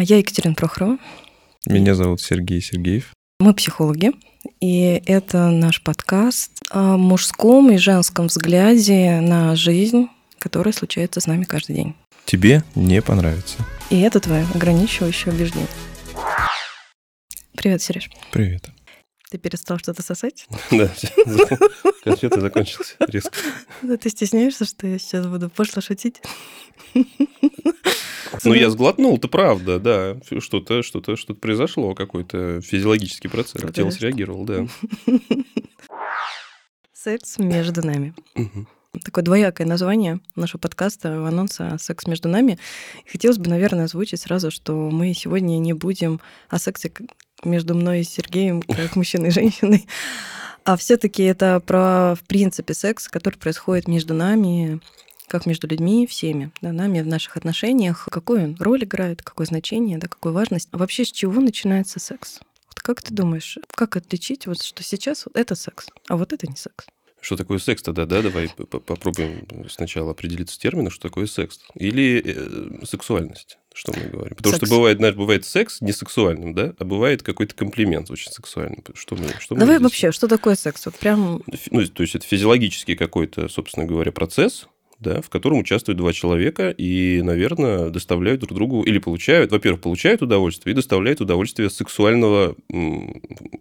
Я Екатерина Прохорова. Меня зовут Сергей Сергеев. Мы психологи, и это наш подкаст о мужском и женском взгляде на жизнь, которая случается с нами каждый день. Тебе не понравится. И это твое ограничивающее убеждение. Привет, Сереж. Привет. Ты перестал что-то сосать? Да, конфеты закончился резко. Ты стесняешься, что я сейчас буду пошло шутить? Ну, я сглотнул, это правда, да. Что-то, что-то, что-то произошло, какой-то физиологический процесс. Тело среагировало, да. Секс между нами. Такое двоякое название нашего подкаста, анонса «Секс между нами». Хотелось бы, наверное, озвучить сразу, что мы сегодня не будем о сексе между мной и Сергеем, как мужчиной и женщиной, а все таки это про, в принципе, секс, который происходит между нами, как между людьми, всеми, да, нами в наших отношениях, какую он роль играет, какое значение, да, какую важность. А вообще с чего начинается секс? Вот как ты думаешь, как отличить, вот, что сейчас вот это секс, а вот это не секс? Что такое секс тогда, да? Давай попробуем сначала определиться с термином, что такое секс. Или э, сексуальность, что мы говорим. Потому секс. что бывает, знаешь, бывает секс не сексуальным, да, а бывает какой-то комплимент очень сексуальным. Что мы, что Давай мы вообще, что такое секс? Вот прям... Ну, то есть это физиологический какой-то, собственно говоря, процесс, да, в котором участвуют два человека и, наверное, доставляют друг другу или получают, во-первых, получают удовольствие и доставляют удовольствие сексуального,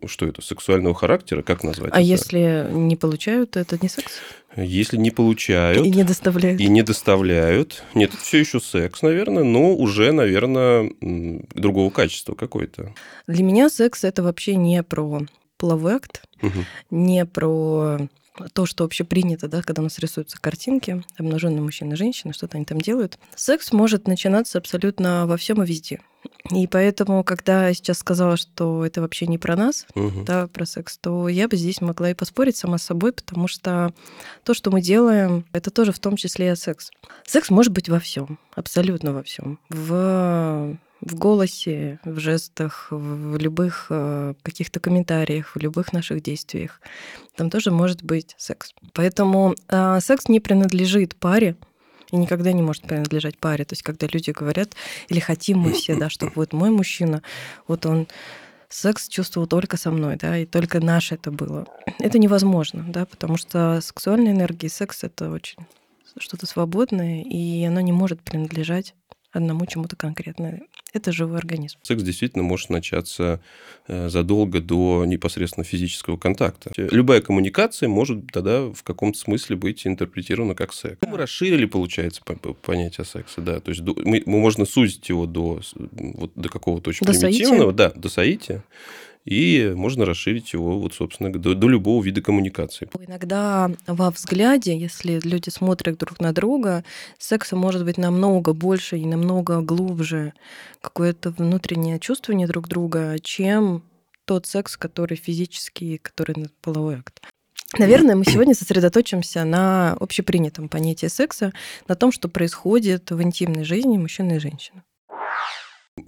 что это, сексуального характера, как назвать? А это? если не получают, то это не секс? Если не получают и не доставляют, и не доставляют, нет, это все еще секс, наверное, но уже, наверное, другого качества какой-то. Для меня секс это вообще не про половой акт, угу. не про то, что вообще принято, да, когда у нас рисуются картинки, обнаженные мужчины и женщины, что-то они там делают. Секс может начинаться абсолютно во всем и везде. И поэтому, когда я сейчас сказала, что это вообще не про нас, угу. да, про секс, то я бы здесь могла и поспорить сама с собой, потому что то, что мы делаем, это тоже в том числе и секс. Секс может быть во всем, абсолютно во всем. В в голосе, в жестах, в любых э, каких-то комментариях, в любых наших действиях. Там тоже может быть секс. Поэтому э, секс не принадлежит паре, и никогда не может принадлежать паре. То есть, когда люди говорят, или хотим мы все, да, что вот мой мужчина, вот он секс чувствовал только со мной, да, и только наше это было. Это невозможно, да, потому что сексуальная энергия и секс — это очень что-то свободное, и оно не может принадлежать одному чему-то конкретно. Это живой организм. Секс действительно может начаться э, задолго до непосредственно физического контакта. Любая коммуникация может тогда в каком-то смысле быть интерпретирована как секс. Мы расширили, получается, понятие секса, да. То есть мы, мы можно сузить его до, вот, до какого-то очень до примитивного, соития. да, до соития и можно расширить его, вот, собственно, до, до любого вида коммуникации. Иногда во взгляде, если люди смотрят друг на друга, секса может быть намного больше и намного глубже, какое-то внутреннее чувствование друг друга, чем тот секс, который физический, который половой акт. Наверное, мы сегодня сосредоточимся на общепринятом понятии секса, на том, что происходит в интимной жизни мужчины и женщины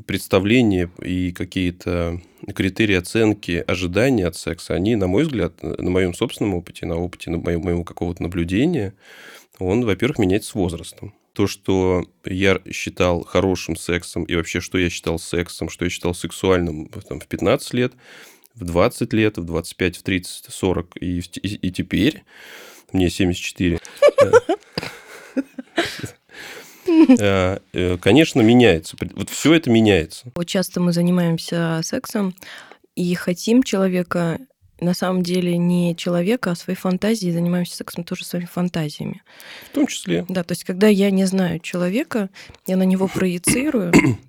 представления и какие-то критерии оценки ожидания от секса, они, на мой взгляд, на моем собственном опыте, на опыте на моего, моего какого-то наблюдения, он, во-первых, меняется с возрастом. То, что я считал хорошим сексом, и вообще, что я считал сексом, что я считал сексуальным там, в 15 лет, в 20 лет, в 25, в 30, 40 и, и, и теперь, мне 74, Э, э, конечно, меняется. Вот все это меняется. Вот часто мы занимаемся сексом и хотим человека на самом деле не человека, а своей фантазии, занимаемся сексом тоже своими фантазиями. В том числе. Да, то есть когда я не знаю человека, я на него проецирую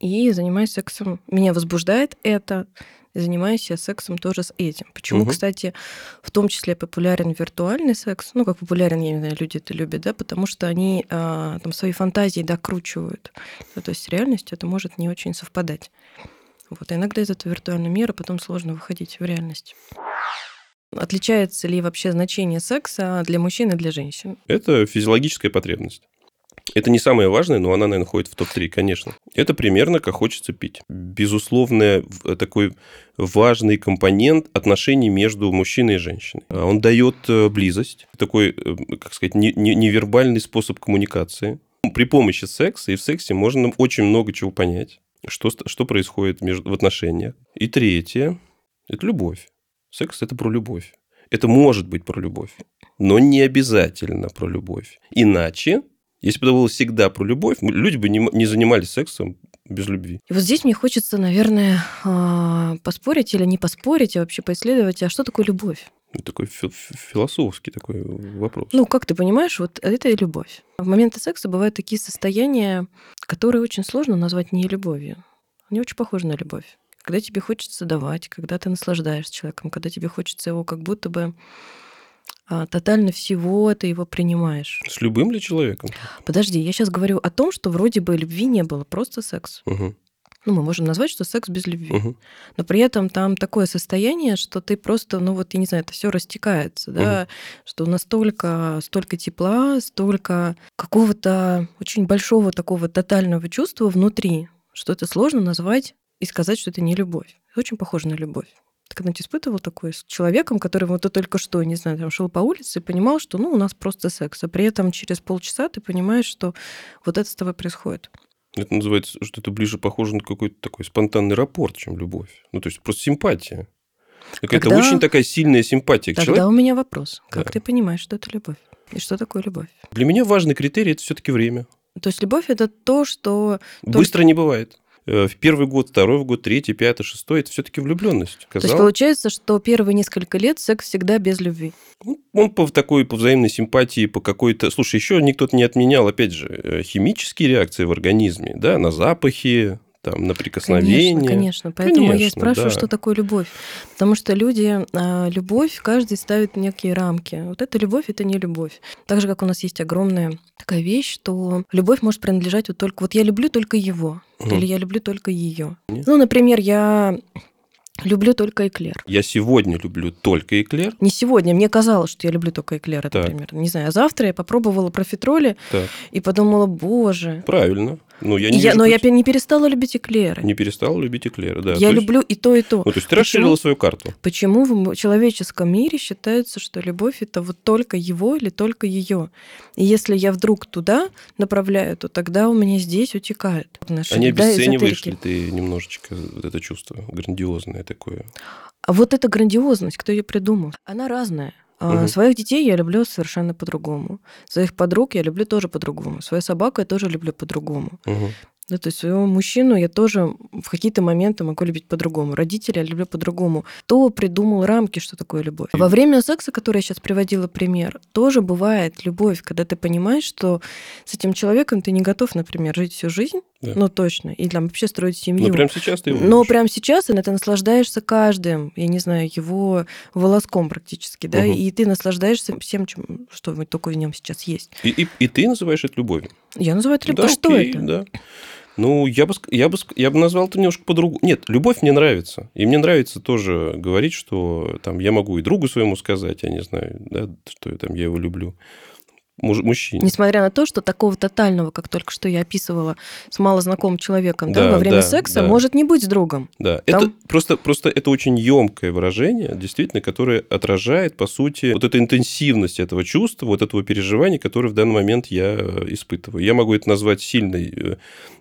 и занимаюсь сексом. Меня возбуждает это, занимаюсь я сексом тоже с этим. Почему, угу. кстати, в том числе популярен виртуальный секс? Ну, как популярен, я не знаю, люди это любят, да, потому что они а, там свои фантазии докручивают. Ну, то есть с реальностью это может не очень совпадать. Вот, а иногда из этого виртуального мира потом сложно выходить в реальность. Отличается ли вообще значение секса для мужчин и для женщин? Это физиологическая потребность. Это не самое важное, но она, наверное, входит в топ-3, конечно. Это примерно как хочется пить. Безусловно, такой важный компонент отношений между мужчиной и женщиной. А он дает э, близость, такой, э, как сказать, невербальный способ коммуникации. При помощи секса и в сексе можно очень много чего понять что, что происходит между, в отношениях. И третье – это любовь. Секс – это про любовь. Это может быть про любовь, но не обязательно про любовь. Иначе, если бы это было всегда про любовь, люди бы не, не занимались сексом без любви. И вот здесь мне хочется, наверное, а, поспорить или не поспорить, а вообще поисследовать, а что такое любовь? Такой философский такой вопрос. Ну, как ты понимаешь, вот это и любовь. В моменты секса бывают такие состояния, которые очень сложно назвать не любовью. Они очень похожи на любовь. Когда тебе хочется давать, когда ты наслаждаешься человеком, когда тебе хочется его как будто бы тотально всего ты его принимаешь. С любым ли человеком? Подожди, я сейчас говорю о том, что вроде бы любви не было, просто секс. Угу. Ну, мы можем назвать, что секс без любви. Угу. Но при этом там такое состояние, что ты просто, ну вот, я не знаю, это все растекается, да, угу. что настолько, столько тепла, столько какого-то очень большого такого тотального чувства внутри, что это сложно назвать и сказать, что это не любовь. Это очень похоже на любовь. Когда-нибудь испытывал такое с человеком, который вот ты только что, не знаю, там шел по улице и понимал, что ну, у нас просто секс, а при этом через полчаса ты понимаешь, что вот это с тобой происходит. Это называется, что это ближе похоже на какой-то такой спонтанный рапорт, чем любовь. Ну, то есть просто симпатия. Когда... Это очень такая сильная симпатия к Тогда человеку. у меня вопрос. Как да. ты понимаешь, что это любовь? И что такое любовь? Для меня важный критерий – это все-таки время. То есть любовь – это то, что... Быстро не бывает. Э, в первый год, второй год, третий, пятый, шестой, это все-таки влюбленность. Казалось. То есть получается, что первые несколько лет секс всегда без любви. Ну, он по такой, по взаимной симпатии, по какой-то... Слушай, еще никто не отменял, опять же, э, химические реакции в организме, да, на запахи, там, на прикосновение. Конечно, конечно. Поэтому конечно, я спрашиваю, да. что такое любовь. Потому что люди, а, любовь, каждый ставит некие рамки. Вот эта любовь, это не любовь. Так же, как у нас есть огромная такая вещь, что любовь может принадлежать вот только... Вот я люблю только его, угу. или я люблю только ее. Ну, например, я Люблю только эклер. Я сегодня люблю только эклер. Не сегодня. Мне казалось, что я люблю только эклер, так. например. Не знаю. А завтра я попробовала профитроли так. и подумала, боже. Правильно. Ну, я не я, но пути. я не перестала любить эклеры. Не перестала любить эклеры, да. Я то люблю есть... и то, и то. Ну, то есть ты расширила свою карту. Почему в человеческом мире считается, что любовь это вот только его или только ее? И если я вдруг туда направляю, то тогда у меня здесь утекает. А не обесцениваешь ли ты немножечко вот это чувство грандиозное такое? А вот эта грандиозность, кто ее придумал? Она разная. Угу. Своих детей я люблю совершенно по-другому. Своих подруг я люблю тоже по-другому. Свою собаку я тоже люблю по-другому. Угу. Да, то есть своего мужчину я тоже в какие-то моменты могу любить по-другому. Родителя я люблю по-другому. Кто придумал рамки, что такое любовь? Во время секса, который я сейчас приводила пример, тоже бывает любовь, когда ты понимаешь, что с этим человеком ты не готов, например, жить всю жизнь, да. ну точно, и там вообще строить семью. Но прямо сейчас ты его Но прямо сейчас ты наслаждаешься каждым, я не знаю, его волоском практически, да, угу. и ты наслаждаешься всем, чем, что только в нем сейчас есть. И, и, и ты называешь это любовью? Я называю это любовью. Да, что окей, это? Да. Ну, я бы, я бы, я бы назвал это немножко по-другому. Нет, любовь мне нравится. И мне нравится тоже говорить, что там я могу и другу своему сказать, я не знаю, да, что я, там, я его люблю муж, мужчине. Несмотря на то, что такого тотального, как только что я описывала, с малознакомым человеком да, да, во время да, секса, да. может не быть с другом. Да, Там... это просто, просто это очень емкое выражение, действительно, которое отражает, по сути, вот эту интенсивность этого чувства, вот этого переживания, которое в данный момент я испытываю. Я могу это назвать сильной, э,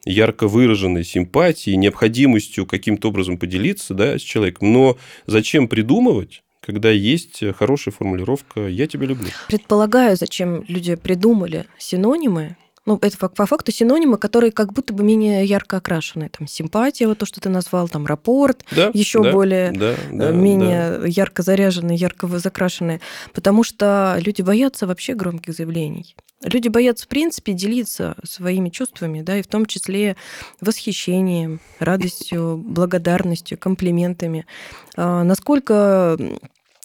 ярко выраженной симпатией, необходимостью каким-то образом поделиться да, с человеком. Но зачем придумывать? Когда есть хорошая формулировка «я тебя люблю». Предполагаю, зачем люди придумали синонимы, ну, это по факту синонимы, которые как будто бы менее ярко окрашены. Там симпатия, вот то, что ты назвал, там рапорт, да, еще да, более да, да, менее да. ярко заряженные, ярко закрашенные. Потому что люди боятся вообще громких заявлений. Люди боятся, в принципе, делиться своими чувствами, да, и в том числе восхищением, радостью, благодарностью, комплиментами. А, насколько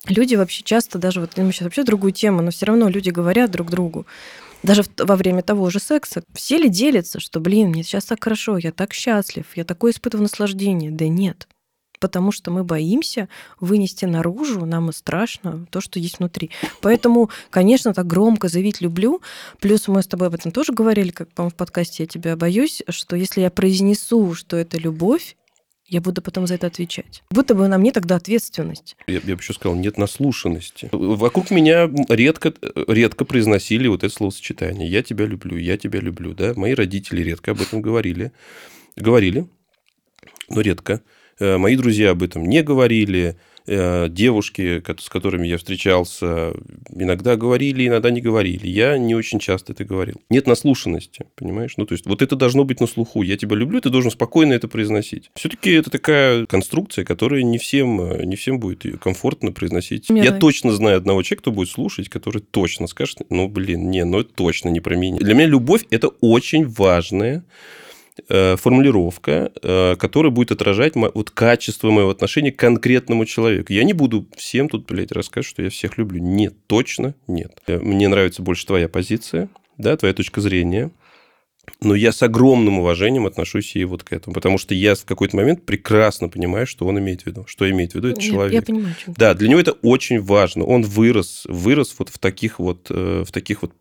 люди вообще часто, даже вот мы сейчас вообще другую тему, но все равно люди говорят друг другу, даже во время того же секса, все ли делятся, что, блин, мне сейчас так хорошо, я так счастлив, я такое испытываю наслаждение. Да нет. Потому что мы боимся вынести наружу, нам и страшно то, что есть внутри. Поэтому, конечно, так громко заявить «люблю». Плюс мы с тобой об этом тоже говорили, как, по-моему, в подкасте «Я тебя боюсь», что если я произнесу, что это любовь, я буду потом за это отвечать. Будто бы на мне тогда ответственность. Я, я бы еще сказал, нет наслушанности. Вокруг меня редко, редко произносили вот это словосочетание. Я тебя люблю, я тебя люблю. Да? Мои родители редко об этом говорили. Говорили. но редко. Э, мои друзья об этом не говорили. Э, девушки, с которыми я встречался, иногда говорили, иногда не говорили. Я не очень часто это говорил. Нет наслушанности, понимаешь? Ну, то есть, вот это должно быть на слуху. Я тебя люблю, ты должен спокойно это произносить. Все-таки это такая конструкция, которая не всем, э, не всем будет комфортно произносить. Мирай. Я точно знаю одного человека, кто будет слушать, который точно скажет, ну, блин, не, ну, это точно не про меня. Для меня любовь – это очень важная формулировка, э, которая будет отражать вот качество моего отношения к конкретному человеку. Я не буду всем тут, блядь, рассказывать, что я всех люблю. Нет, точно нет. Э, мне нравится больше твоя позиция, да, твоя точка зрения. Но я с огромным уважением отношусь и вот к этому, потому что я в какой-то момент прекрасно понимаю, что он имеет в виду. Что имеет в виду этот человек. Я понимаю, чем Да, для него это очень важно. Он вырос, вырос вот в таких вот, в таких вот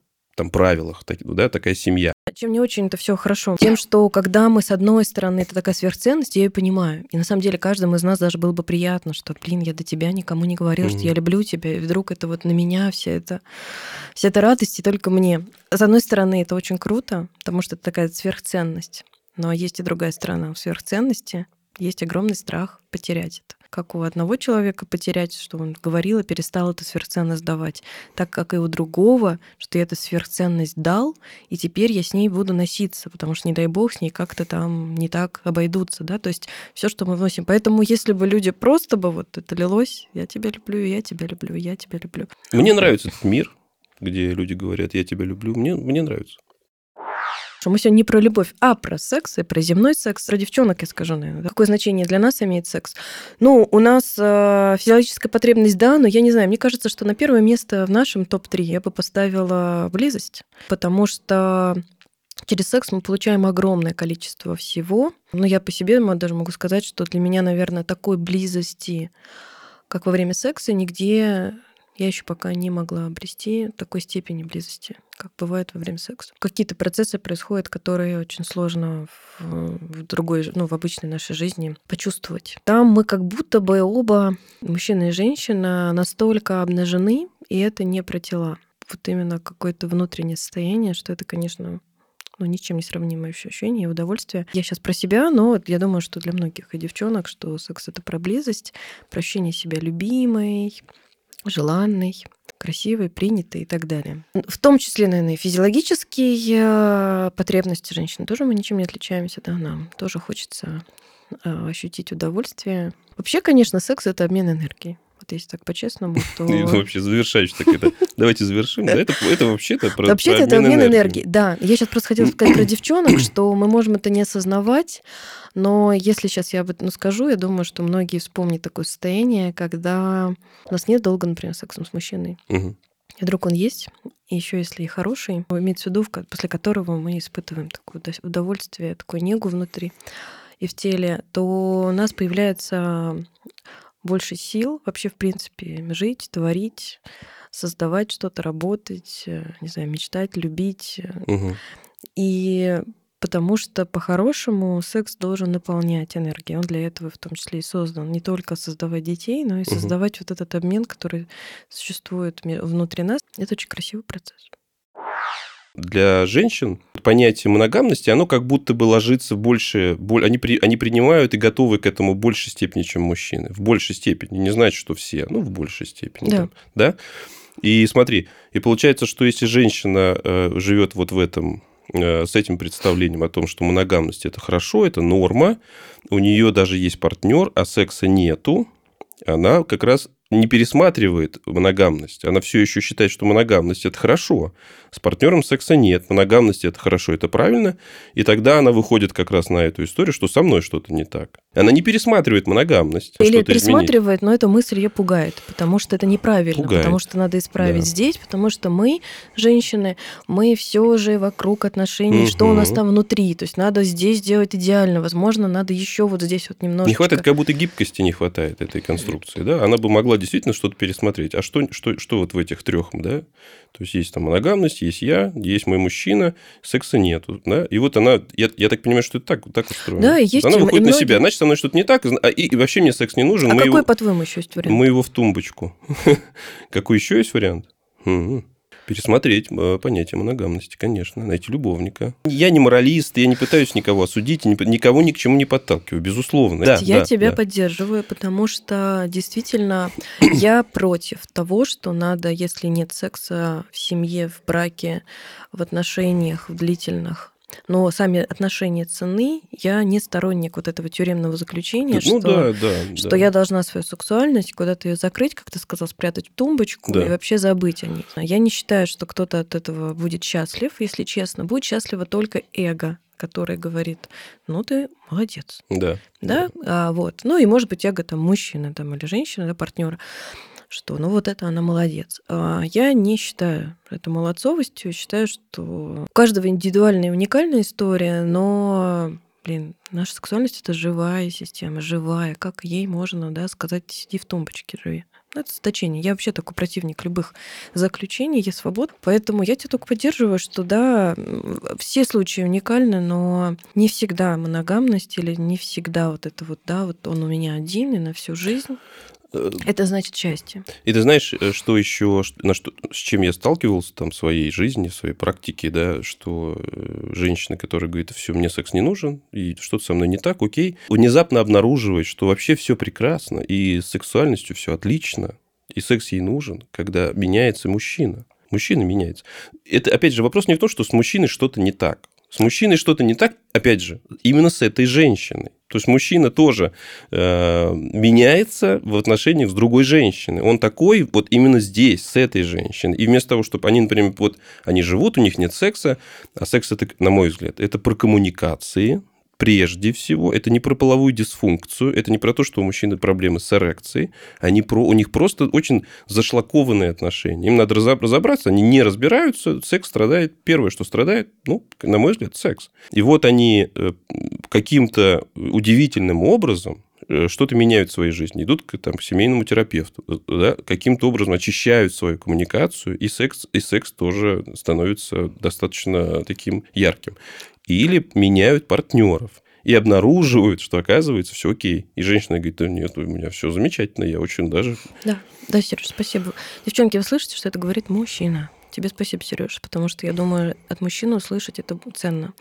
там правилах, так, да, такая семья. Чем не очень это все хорошо? Тем, что когда мы, с одной стороны, это такая сверхценность, я ее понимаю. И на самом деле каждому из нас даже было бы приятно, что, блин, я до тебя никому не говорил, mm-hmm. что я люблю тебя, и вдруг это вот на меня вся эта, вся эта радость, и только мне. С одной стороны, это очень круто, потому что это такая сверхценность. Но есть и другая сторона. У сверхценности есть огромный страх потерять это как у одного человека потерять, что он говорил и перестал эту сверхценность давать, так как и у другого, что я эту сверхценность дал, и теперь я с ней буду носиться, потому что, не дай бог, с ней как-то там не так обойдутся, да, то есть все, что мы вносим. Поэтому если бы люди просто бы вот это лилось, я тебя люблю, я тебя люблю, я тебя люблю. Мне нравится этот мир, где люди говорят, я тебя люблю, мне, мне нравится что мы сегодня не про любовь, а про секс и про земной секс. Про девчонок я скажу, наверное. Какое значение для нас имеет секс? Ну, у нас э, физиологическая потребность, да, но я не знаю, мне кажется, что на первое место в нашем топ-3 я бы поставила близость, потому что Через секс мы получаем огромное количество всего. Но я по себе даже могу сказать, что для меня, наверное, такой близости, как во время секса, нигде я еще пока не могла обрести такой степени близости, как бывает во время секса. Какие-то процессы происходят, которые очень сложно в, в другой, ну, в обычной нашей жизни почувствовать. Там мы как будто бы оба, мужчина и женщина, настолько обнажены, и это не про тела. Вот именно какое-то внутреннее состояние, что это, конечно, ну, ничем не сравнимое ощущение и удовольствие. Я сейчас про себя, но я думаю, что для многих и девчонок, что секс — это про близость, про ощущение себя любимой, желанный, красивый, принятый и так далее. В том числе, наверное, физиологические э, потребности женщины тоже мы ничем не отличаемся, да, нам тоже хочется э, ощутить удовольствие. Вообще, конечно, секс — это обмен энергией вот если так по-честному, то... И вообще завершаешь так это. Давайте завершим. Да, это, это вообще-то про Вообще-то это обмен энергии. Да, я сейчас просто хотела сказать про девчонок, что мы можем это не осознавать, но если сейчас я об этом скажу, я думаю, что многие вспомнят такое состояние, когда у нас нет долго, например, сексом с мужчиной. Угу. И вдруг он есть, и еще если и хороший, имеется в виду, после которого мы испытываем такое удовольствие, такую негу внутри и в теле, то у нас появляется больше сил вообще, в принципе, жить, творить, создавать что-то, работать, э, не знаю, мечтать, любить. Угу. И потому что по-хорошему секс должен наполнять энергией. Он для этого в том числе и создан. Не только создавать детей, но и создавать угу. вот этот обмен, который существует внутри нас. Это очень красивый процесс для женщин понятие моногамности, оно как будто бы ложится больше, они, при, они принимают и готовы к этому в большей степени, чем мужчины. В большей степени. Не значит, что все, ну, в большей степени. Да. Там, да? И смотри, и получается, что если женщина э, живет вот в этом э, с этим представлением о том, что моногамность это хорошо, это норма, у нее даже есть партнер, а секса нету, она как раз не пересматривает моногамность. Она все еще считает, что моногамность это хорошо. С партнером секса нет. Моногамность это хорошо, это правильно. И тогда она выходит как раз на эту историю, что со мной что-то не так. Она не пересматривает моногамность. Или пересматривает, изменить. но эта мысль ее пугает, потому что это неправильно, пугает. потому что надо исправить да. здесь, потому что мы, женщины, мы все же вокруг отношений, угу. что у нас там внутри. То есть надо здесь сделать идеально. Возможно, надо еще вот здесь вот немножко. Не хватает, как будто гибкости не хватает этой конструкции. Да? Она бы могла действительно что-то пересмотреть. А что, что, что вот в этих трех, да? То есть есть там моногамность, есть я, есть мой мужчина, секса нету, да? И вот она, я, я так понимаю, что это так, так устроено. Да, есть. Она выходит многие... на себя, значит, со мной что-то не так, а, и, и вообще мне секс не нужен. А мы какой, его, по-твоему, еще есть вариант? Мы его в тумбочку. Какой еще есть вариант? Пересмотреть э, понятие моногамности, конечно, найти любовника. Я не моралист, я не пытаюсь никого осудить, никого ни к чему не подталкиваю, безусловно. Да, я да, тебя да. поддерживаю, потому что действительно я против того, что надо, если нет секса в семье, в браке, в отношениях, в длительных, но сами отношения цены, я не сторонник вот этого тюремного заключения, ну, что, да, да, что да. я должна свою сексуальность куда-то ее закрыть, как ты сказал, спрятать в тумбочку да. и вообще забыть о ней. Я не считаю, что кто-то от этого будет счастлив, если честно. Будет счастливо только эго который говорит, ну ты молодец. Да. Да, а, вот. Ну и может быть эго там мужчины там, или женщины, да, партнера что ну вот это она молодец. А я не считаю это молодцовостью, считаю, что у каждого индивидуальная и уникальная история, но блин, наша сексуальность это живая система, живая. Как ей можно, да, сказать, сиди в тумбочке, живи. Ну, это заточение. Я вообще такой противник любых заключений, я свободна. Поэтому я тебя только поддерживаю, что да, все случаи уникальны, но не всегда моногамность или не всегда вот это вот, да, вот он у меня один и на всю жизнь. Это значит счастье. И ты знаешь, э, что еще, на что, с чем я сталкивался там в своей жизни, в своей практике, да, что э, женщина, которая говорит, все, мне секс не нужен, и что-то со мной не так, окей, внезапно обнаруживает, что вообще все прекрасно, и с сексуальностью все отлично, и секс ей нужен, когда меняется мужчина. Мужчина меняется. Это, опять же, вопрос не в том, что с мужчиной что-то не так. С мужчиной что-то не так, опять же, именно с этой женщиной. То есть мужчина тоже э, меняется в отношениях с другой женщиной. Он такой вот именно здесь, с этой женщиной. И вместо того, чтобы они, например, вот они живут, у них нет секса, а секс это, на мой взгляд, это про коммуникации, прежде всего, это не про половую дисфункцию, это не про то, что у мужчины проблемы с эрекцией, они про, у них просто очень зашлакованные отношения. Им надо разобраться, они не разбираются, секс страдает, первое, что страдает, ну, на мой взгляд, секс. И вот они э, каким-то удивительным образом э, что-то меняют в своей жизни, идут к, там, к семейному терапевту, да, каким-то образом очищают свою коммуникацию, и секс, и секс тоже становится достаточно таким ярким или меняют партнеров и обнаруживают, что оказывается все окей. И женщина говорит, да нет, у меня все замечательно, я очень даже... Да, да, Сереж, спасибо. Девчонки, вы слышите, что это говорит мужчина? Тебе спасибо, Сереж, потому что я думаю, от мужчины услышать это ценно.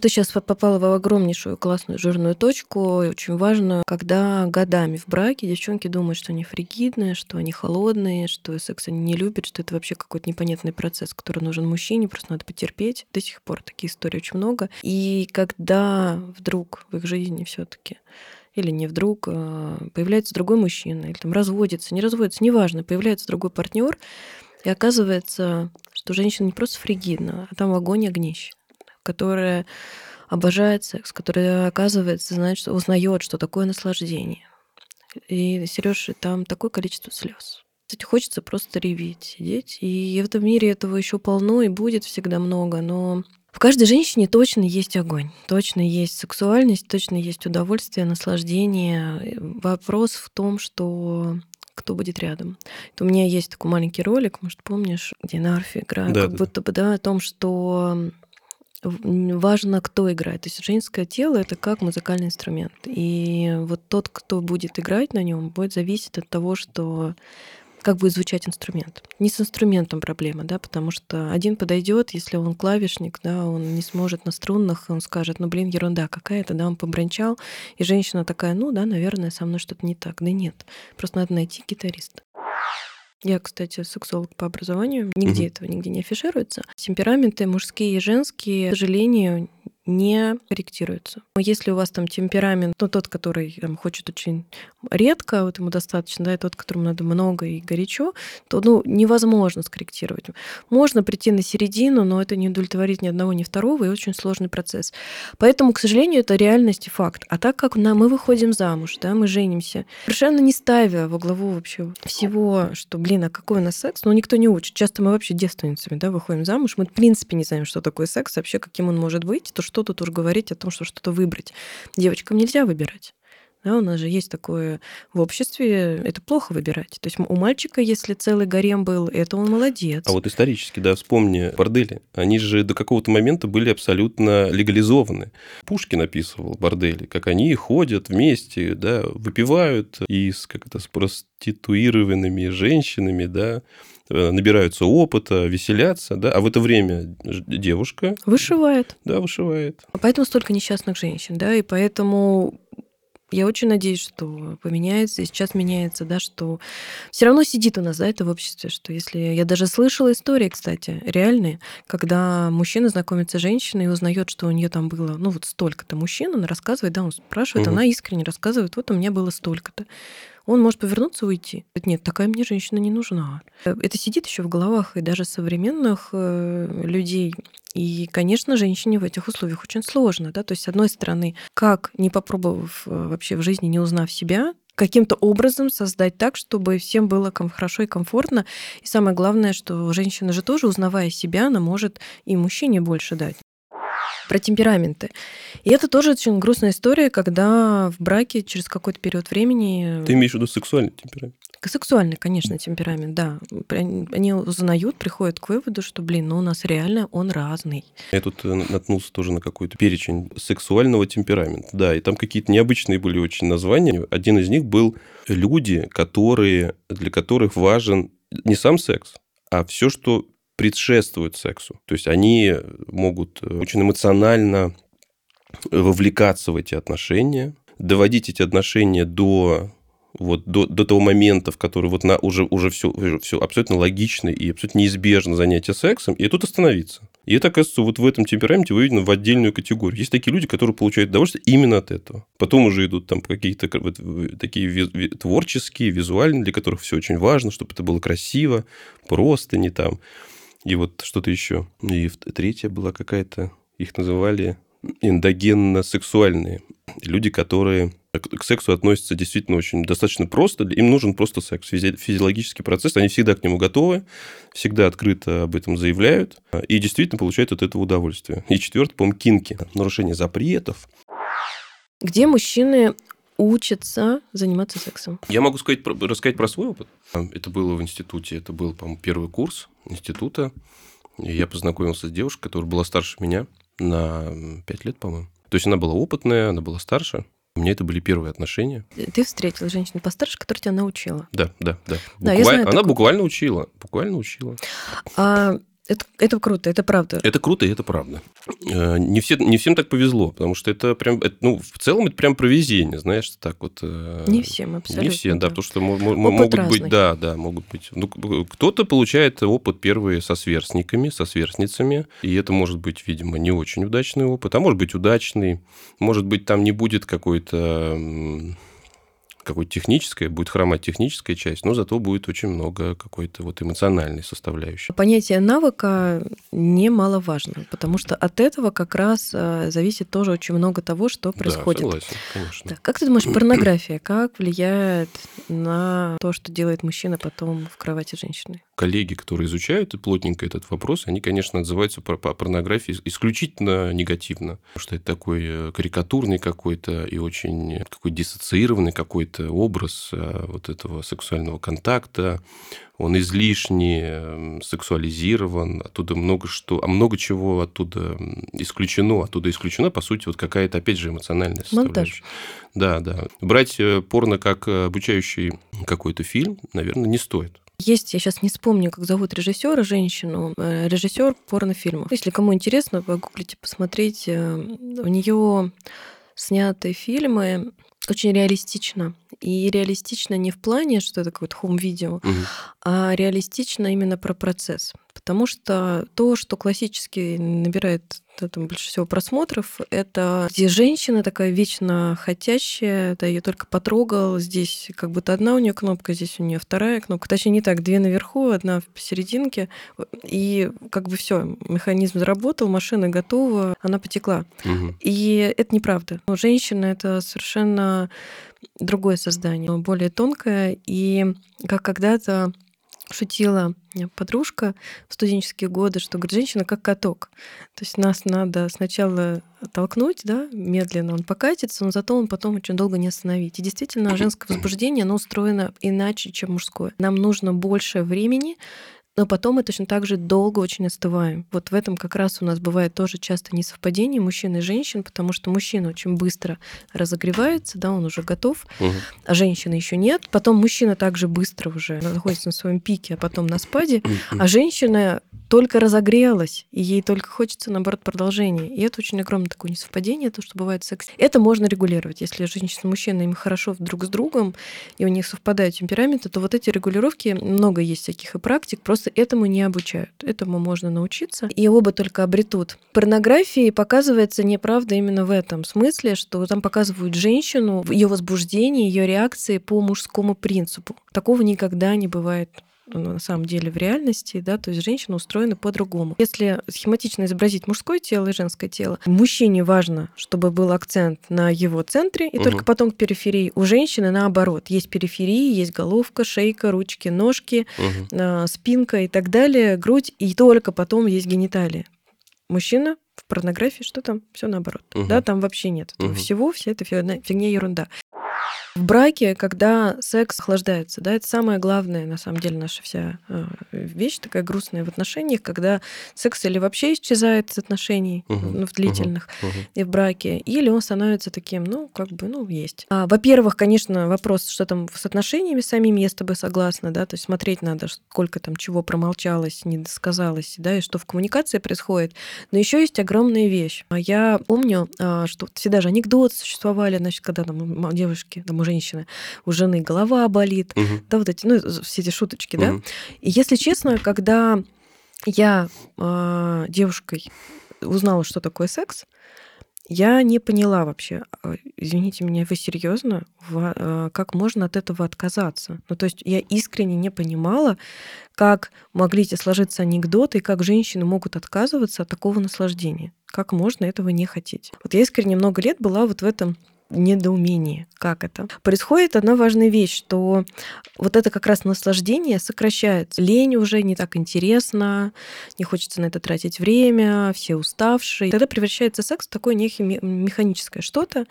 Ты сейчас попала в огромнейшую классную жирную точку, очень важную, когда годами в браке девчонки думают, что они фригидные, что они холодные, что секс они не любят, что это вообще какой-то непонятный процесс, который нужен мужчине, просто надо потерпеть. До сих пор такие истории очень много. И когда вдруг в их жизни все таки или не вдруг а, появляется другой мужчина, или там разводится, не разводится, неважно, появляется другой партнер, и оказывается, что женщина не просто фригидна, а там огонь и огнище которая обожает секс, которая, оказывается, знает, что узнает, что такое наслаждение. И, Сереж, там такое количество слез. Кстати, хочется просто реветь, сидеть. И в этом мире этого еще полно и будет всегда много, но в каждой женщине точно есть огонь, точно есть сексуальность, точно есть удовольствие, наслаждение. Вопрос в том, что кто будет рядом. Это у меня есть такой маленький ролик, может, помнишь, где на арфе играю, да, как да. будто бы, да, о том, что важно, кто играет. То есть женское тело это как музыкальный инструмент. И вот тот, кто будет играть на нем, будет зависеть от того, что как будет звучать инструмент. Не с инструментом проблема, да, потому что один подойдет, если он клавишник, да, он не сможет на струнных, он скажет, ну, блин, ерунда какая-то, да, он побранчал, и женщина такая, ну, да, наверное, со мной что-то не так. Да нет, просто надо найти гитариста. Я, кстати, сексолог по образованию. Нигде угу. этого нигде не афишируется. Темпераменты мужские и женские, к сожалению, не корректируется. Если у вас там темперамент, ну, тот, который там, хочет очень редко, вот ему достаточно, да, и тот, которому надо много и горячо, то, ну, невозможно скорректировать. Можно прийти на середину, но это не удовлетворит ни одного, ни второго, и очень сложный процесс. Поэтому, к сожалению, это реальность и факт. А так как на, мы выходим замуж, да, мы женимся, совершенно не ставя во главу вообще всего, что, блин, а какой у нас секс, ну, никто не учит. Часто мы вообще девственницами, да, выходим замуж, мы, в принципе, не знаем, что такое секс, вообще, каким он может быть, то, что тут уж говорить о том, что что-то выбрать. Девочкам нельзя выбирать. Да, у нас же есть такое в обществе, это плохо выбирать. То есть у мальчика, если целый гарем был, это он молодец. А вот исторически, да, вспомни бордели. Они же до какого-то момента были абсолютно легализованы. Пушкин описывал бордели, как они ходят вместе, да, выпивают и с, как это, с проституированными женщинами, да, набираются опыта, веселятся, да, а в это время девушка... Вышивает. Да, вышивает. Поэтому столько несчастных женщин, да, и поэтому я очень надеюсь, что поменяется, и сейчас меняется, да, что все равно сидит у нас, да, это в обществе, что если... Я даже слышала истории, кстати, реальные, когда мужчина знакомится с женщиной и узнает, что у нее там было, ну, вот столько-то мужчин, он рассказывает, да, он спрашивает, угу. она искренне рассказывает, вот у меня было столько-то он может повернуться и уйти. Нет, такая мне женщина не нужна. Это сидит еще в головах и даже современных э, людей. И, конечно, женщине в этих условиях очень сложно. Да? То есть, с одной стороны, как, не попробовав э, вообще в жизни, не узнав себя, каким-то образом создать так, чтобы всем было хорошо и комфортно. И самое главное, что женщина же тоже, узнавая себя, она может и мужчине больше дать про темпераменты. И это тоже очень грустная история, когда в браке через какой-то период времени... Ты имеешь в виду сексуальный темперамент? Сексуальный, конечно, темперамент, да. Они узнают, приходят к выводу, что, блин, ну у нас реально он разный. Я тут э, наткнулся тоже на какой-то перечень сексуального темперамента. Да, и там какие-то необычные были очень названия. Один из них был люди, которые, для которых важен не сам секс, а все, что предшествует сексу. То есть они могут э, очень эмоционально вовлекаться в эти отношения, доводить эти отношения до вот до, до того момента, в который вот на, уже, уже все, все абсолютно логично и абсолютно неизбежно занятие сексом, и тут остановиться. И это, оказывается, вот в этом темпераменте выведено в отдельную категорию. Есть такие люди, которые получают удовольствие именно от этого. Потом уже идут там какие-то вот, такие ви- творческие, визуальные, для которых все очень важно, чтобы это было красиво, просто не там и вот что-то еще. И третья была какая-то, их называли эндогенно-сексуальные. Люди, которые к сексу относятся действительно очень достаточно просто. Им нужен просто секс, физиологический процесс. Они всегда к нему готовы, всегда открыто об этом заявляют и действительно получают от этого удовольствие. И четвертое, по-моему, кинки. Нарушение запретов. Где мужчины учатся заниматься сексом? Я могу сказать, рассказать про свой опыт. Это было в институте, это был, по-моему, первый курс института. И я познакомился с девушкой, которая была старше меня на 5 лет, по-моему. То есть она была опытная, она была старше. У меня это были первые отношения. Ты встретил женщину постарше, которая тебя научила. Да, да, да. да знаю, она такой... буквально учила. Буквально учила. А это, это круто, это правда. Это круто, и это правда. Э, не, все, не всем так повезло, потому что это прям, это, ну, в целом это прям про везение, знаешь, так вот. Э, не всем, абсолютно. Не всем, да, да потому что могут разный. быть, да, да, могут быть. Ну, кто-то получает опыт первый со сверстниками, со сверстницами, и это может быть, видимо, не очень удачный опыт, а может быть удачный, может быть, там не будет какой-то какой-то техническая, будет хромать техническая часть, но зато будет очень много какой-то вот эмоциональной составляющей. Понятие навыка немаловажно, потому что от этого как раз э, зависит тоже очень много того, что происходит. Да, согласен, конечно. Так, как ты думаешь, порнография как влияет на то, что делает мужчина потом в кровати женщины? Коллеги, которые изучают плотненько этот вопрос, они, конечно, отзываются по порнографии исключительно негативно, потому что это такой э, карикатурный какой-то и очень какой диссоциированный какой-то какой-то образ э, вот этого сексуального контакта, он излишне сексуализирован, оттуда много что, а много чего оттуда исключено, оттуда исключено, по сути, вот какая-то, опять же, эмоциональная составляющая. Монтаж. Да, да. Брать э, порно как обучающий какой-то фильм, наверное, не стоит. Есть, я сейчас не вспомню, как зовут режиссера, женщину, э, режиссер порнофильмов. Если кому интересно, погуглите, посмотрите. У нее снятые фильмы очень реалистично. И реалистично не в плане, что это какое-то хом-видео, угу. а реалистично именно про процесс. Потому что то, что классически набирает там, больше всего просмотров, это где женщина такая вечно хотящая, да, ее только потрогал, здесь как будто одна у нее кнопка, здесь у нее вторая кнопка. Точнее, не так, две наверху, одна в серединке, и как бы все, механизм заработал, машина готова, она потекла. Угу. И это неправда. Но женщина это совершенно другое создание, более тонкое, и как когда-то шутила подружка в студенческие годы, что, говорит, женщина как каток. То есть нас надо сначала толкнуть, да, медленно он покатится, но зато он потом очень долго не остановить. И действительно, женское возбуждение, оно устроено иначе, чем мужское. Нам нужно больше времени но потом мы точно так же долго очень остываем. Вот в этом как раз у нас бывает тоже часто несовпадение мужчин и женщин, потому что мужчина очень быстро разогревается, да, он уже готов, угу. а женщины еще нет. Потом мужчина также быстро уже находится на своем пике, а потом на спаде, а женщина только разогрелась, и ей только хочется, наоборот, продолжения. И это очень огромное такое несовпадение, то, что бывает в сексе. Это можно регулировать. Если женщина и мужчина им хорошо друг с другом, и у них совпадают темпераменты, то вот эти регулировки, много есть всяких и практик, просто этому не обучают. Этому можно научиться, и оба только обретут. Порнографии показывается неправда именно в этом смысле, что там показывают женщину, ее возбуждение, ее реакции по мужскому принципу. Такого никогда не бывает на самом деле в реальности, да, то есть женщина устроена по-другому. Если схематично изобразить мужское тело и женское тело, мужчине важно, чтобы был акцент на его центре, и угу. только потом к периферии. У женщины наоборот. Есть периферии, есть головка, шейка, ручки, ножки, угу. спинка и так далее, грудь, и только потом есть гениталии. Мужчина в порнографии что там? Все наоборот. Угу. Да, там вообще нет этого угу. всего, вся эта фигня ерунда. В браке, когда секс охлаждается, да, это самая главная, на самом деле, наша вся э, вещь такая грустная в отношениях, когда секс или вообще исчезает из отношений, uh-huh. ну, в длительных, uh-huh. Uh-huh. и в браке, или он становится таким, ну, как бы, ну, есть. А, во-первых, конечно, вопрос, что там с отношениями самими, я с тобой согласна, да, то есть смотреть надо, сколько там чего промолчалось, не досказалось, да, и что в коммуникации происходит. Но еще есть огромная вещь. А я помню, а, что всегда же анекдоты существовали, значит, когда там девушки, там, у женщины, у жены голова болит, угу. да, вот эти, ну, все эти шуточки, угу. да. И если честно, когда я э, девушкой узнала, что такое секс, я не поняла вообще, а, извините меня, вы серьезно, а, как можно от этого отказаться? Ну, то есть я искренне не понимала, как могли эти сложиться анекдоты, и как женщины могут отказываться от такого наслаждения. Как можно этого не хотеть? Вот я искренне много лет была вот в этом недоумении, как это. Происходит одна важная вещь, что вот это как раз наслаждение сокращается. Лень уже не так интересно, не хочется на это тратить время, все уставшие. Тогда превращается секс в такое некое механическое что-то,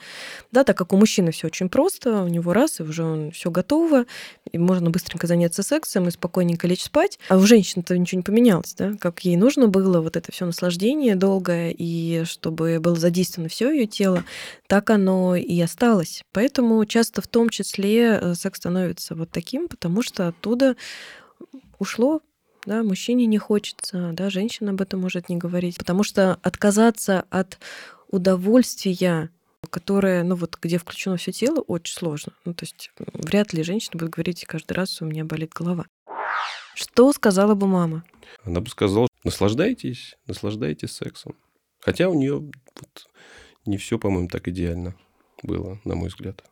да, так как у мужчины все очень просто, у него раз, и уже он все готово, и можно быстренько заняться сексом и спокойненько лечь спать. А у женщины-то ничего не поменялось, да, как ей нужно было вот это все наслаждение долгое, и чтобы было задействовано все ее тело, так оно осталось. Поэтому часто в том числе э, секс становится вот таким, потому что оттуда ушло да, мужчине не хочется, да, женщина об этом может не говорить, потому что отказаться от удовольствия, которое, ну вот, где включено все тело, очень сложно. Ну, то есть вряд ли женщина будет говорить каждый раз, у меня болит голова. Что сказала бы мама? Она бы сказала, наслаждайтесь, наслаждайтесь сексом. Хотя у нее вот не все, по-моему, так идеально было, на мой взгляд.